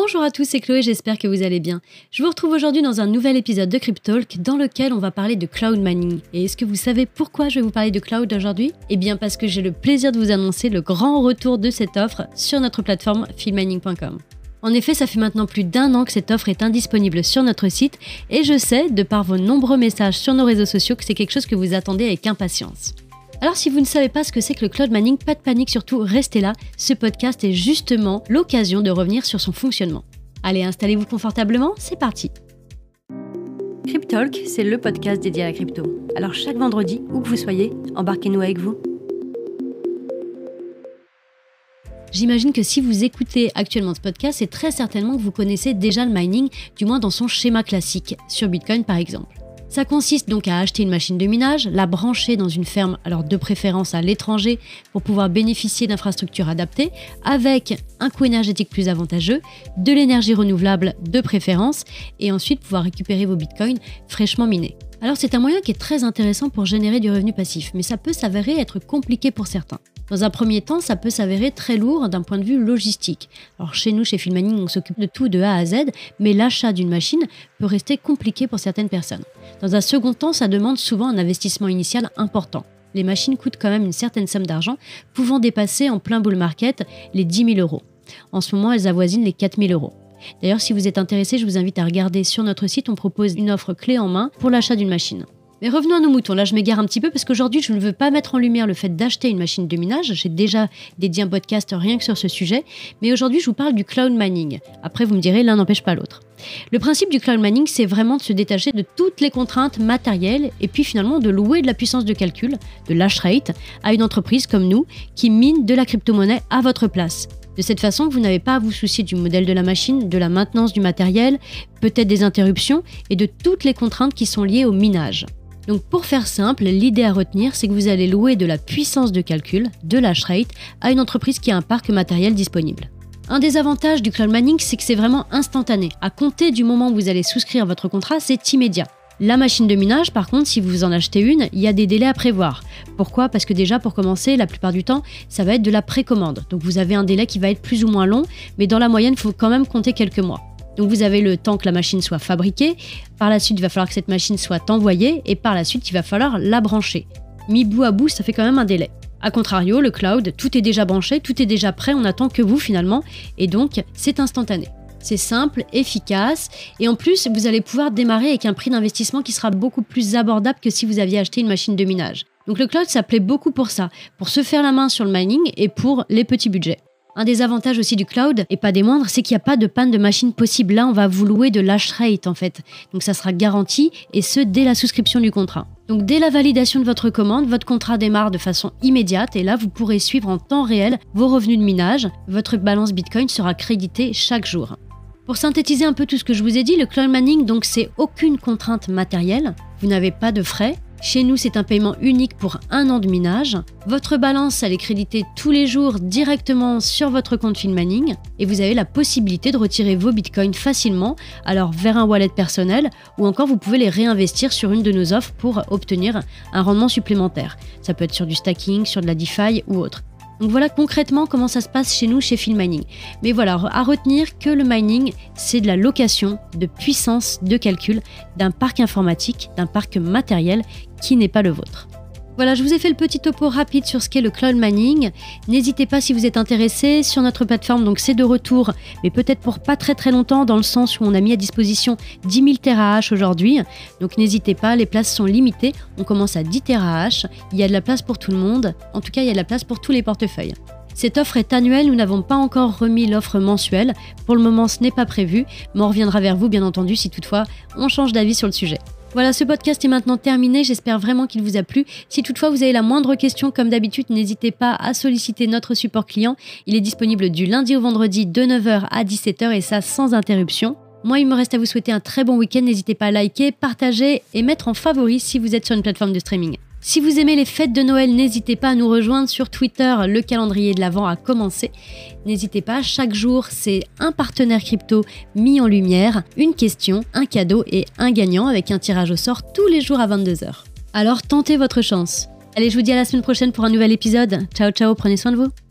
Bonjour à tous, c'est Chloé, j'espère que vous allez bien. Je vous retrouve aujourd'hui dans un nouvel épisode de Cryptalk dans lequel on va parler de cloud mining. Et est-ce que vous savez pourquoi je vais vous parler de cloud aujourd'hui? Eh bien parce que j'ai le plaisir de vous annoncer le grand retour de cette offre sur notre plateforme filmining.com. En effet, ça fait maintenant plus d'un an que cette offre est indisponible sur notre site et je sais, de par vos nombreux messages sur nos réseaux sociaux, que c'est quelque chose que vous attendez avec impatience. Alors si vous ne savez pas ce que c'est que le cloud mining, pas de panique, surtout restez là. Ce podcast est justement l'occasion de revenir sur son fonctionnement. Allez, installez-vous confortablement, c'est parti. Cryptalk, c'est le podcast dédié à la crypto. Alors chaque vendredi, où que vous soyez, embarquez-nous avec vous. J'imagine que si vous écoutez actuellement ce podcast, c'est très certainement que vous connaissez déjà le mining, du moins dans son schéma classique, sur Bitcoin par exemple. Ça consiste donc à acheter une machine de minage, la brancher dans une ferme, alors de préférence à l'étranger, pour pouvoir bénéficier d'infrastructures adaptées, avec un coût énergétique plus avantageux, de l'énergie renouvelable de préférence, et ensuite pouvoir récupérer vos bitcoins fraîchement minés. Alors c'est un moyen qui est très intéressant pour générer du revenu passif, mais ça peut s'avérer être compliqué pour certains. Dans un premier temps, ça peut s'avérer très lourd d'un point de vue logistique. Alors chez nous, chez Filmani, on s'occupe de tout de A à Z, mais l'achat d'une machine peut rester compliqué pour certaines personnes. Dans un second temps, ça demande souvent un investissement initial important. Les machines coûtent quand même une certaine somme d'argent, pouvant dépasser en plein bull market les 10 000 euros. En ce moment, elles avoisinent les 4 000 euros. D'ailleurs, si vous êtes intéressé, je vous invite à regarder sur notre site, on propose une offre clé en main pour l'achat d'une machine. Mais revenons à nos moutons. Là, je m'égare un petit peu parce qu'aujourd'hui, je ne veux pas mettre en lumière le fait d'acheter une machine de minage. J'ai déjà dédié un podcast rien que sur ce sujet. Mais aujourd'hui, je vous parle du cloud mining. Après, vous me direz, l'un n'empêche pas l'autre. Le principe du cloud mining, c'est vraiment de se détacher de toutes les contraintes matérielles et puis finalement de louer de la puissance de calcul, de l'hash rate, à une entreprise comme nous qui mine de la crypto-monnaie à votre place. De cette façon, vous n'avez pas à vous soucier du modèle de la machine, de la maintenance du matériel, peut-être des interruptions et de toutes les contraintes qui sont liées au minage. Donc pour faire simple, l'idée à retenir, c'est que vous allez louer de la puissance de calcul, de l'hash rate, à une entreprise qui a un parc matériel disponible. Un des avantages du cloud mining, c'est que c'est vraiment instantané. À compter du moment où vous allez souscrire votre contrat, c'est immédiat. La machine de minage, par contre, si vous en achetez une, il y a des délais à prévoir. Pourquoi? Parce que déjà, pour commencer, la plupart du temps, ça va être de la précommande. Donc vous avez un délai qui va être plus ou moins long, mais dans la moyenne, il faut quand même compter quelques mois. Donc vous avez le temps que la machine soit fabriquée, par la suite, il va falloir que cette machine soit envoyée, et par la suite, il va falloir la brancher. Mis bout à bout, ça fait quand même un délai. A contrario, le cloud, tout est déjà branché, tout est déjà prêt, on attend que vous finalement, et donc c'est instantané. C'est simple, efficace et en plus, vous allez pouvoir démarrer avec un prix d'investissement qui sera beaucoup plus abordable que si vous aviez acheté une machine de minage. Donc le cloud, ça plaît beaucoup pour ça, pour se faire la main sur le mining et pour les petits budgets. Un des avantages aussi du cloud, et pas des moindres, c'est qu'il n'y a pas de panne de machine possible. Là, on va vous louer de l'hash rate en fait. Donc ça sera garanti, et ce, dès la souscription du contrat. Donc dès la validation de votre commande, votre contrat démarre de façon immédiate, et là, vous pourrez suivre en temps réel vos revenus de minage. Votre balance Bitcoin sera créditée chaque jour. Pour synthétiser un peu tout ce que je vous ai dit, le cloud mining, donc c'est aucune contrainte matérielle, vous n'avez pas de frais. Chez nous, c'est un paiement unique pour un an de minage. Votre balance, elle est créditée tous les jours directement sur votre compte Finmaning et vous avez la possibilité de retirer vos bitcoins facilement, alors vers un wallet personnel ou encore vous pouvez les réinvestir sur une de nos offres pour obtenir un rendement supplémentaire. Ça peut être sur du stacking, sur de la DeFi ou autre. Donc voilà concrètement comment ça se passe chez nous chez Mining. Mais voilà, à retenir que le mining, c'est de la location de puissance de calcul d'un parc informatique, d'un parc matériel qui n'est pas le vôtre. Voilà, je vous ai fait le petit topo rapide sur ce qu'est le cloud mining. N'hésitez pas si vous êtes intéressé sur notre plateforme, donc c'est de retour, mais peut-être pour pas très très longtemps, dans le sens où on a mis à disposition 10 000 TH aujourd'hui. Donc n'hésitez pas, les places sont limitées. On commence à 10 TH. Il y a de la place pour tout le monde. En tout cas, il y a de la place pour tous les portefeuilles. Cette offre est annuelle, nous n'avons pas encore remis l'offre mensuelle. Pour le moment, ce n'est pas prévu, mais on reviendra vers vous, bien entendu, si toutefois on change d'avis sur le sujet. Voilà, ce podcast est maintenant terminé. J'espère vraiment qu'il vous a plu. Si toutefois vous avez la moindre question, comme d'habitude, n'hésitez pas à solliciter notre support client. Il est disponible du lundi au vendredi de 9h à 17h et ça sans interruption. Moi, il me reste à vous souhaiter un très bon week-end. N'hésitez pas à liker, partager et mettre en favori si vous êtes sur une plateforme de streaming. Si vous aimez les fêtes de Noël, n'hésitez pas à nous rejoindre sur Twitter. Le calendrier de l'Avent a commencé. N'hésitez pas, chaque jour, c'est un partenaire crypto mis en lumière, une question, un cadeau et un gagnant avec un tirage au sort tous les jours à 22h. Alors tentez votre chance. Allez, je vous dis à la semaine prochaine pour un nouvel épisode. Ciao ciao, prenez soin de vous.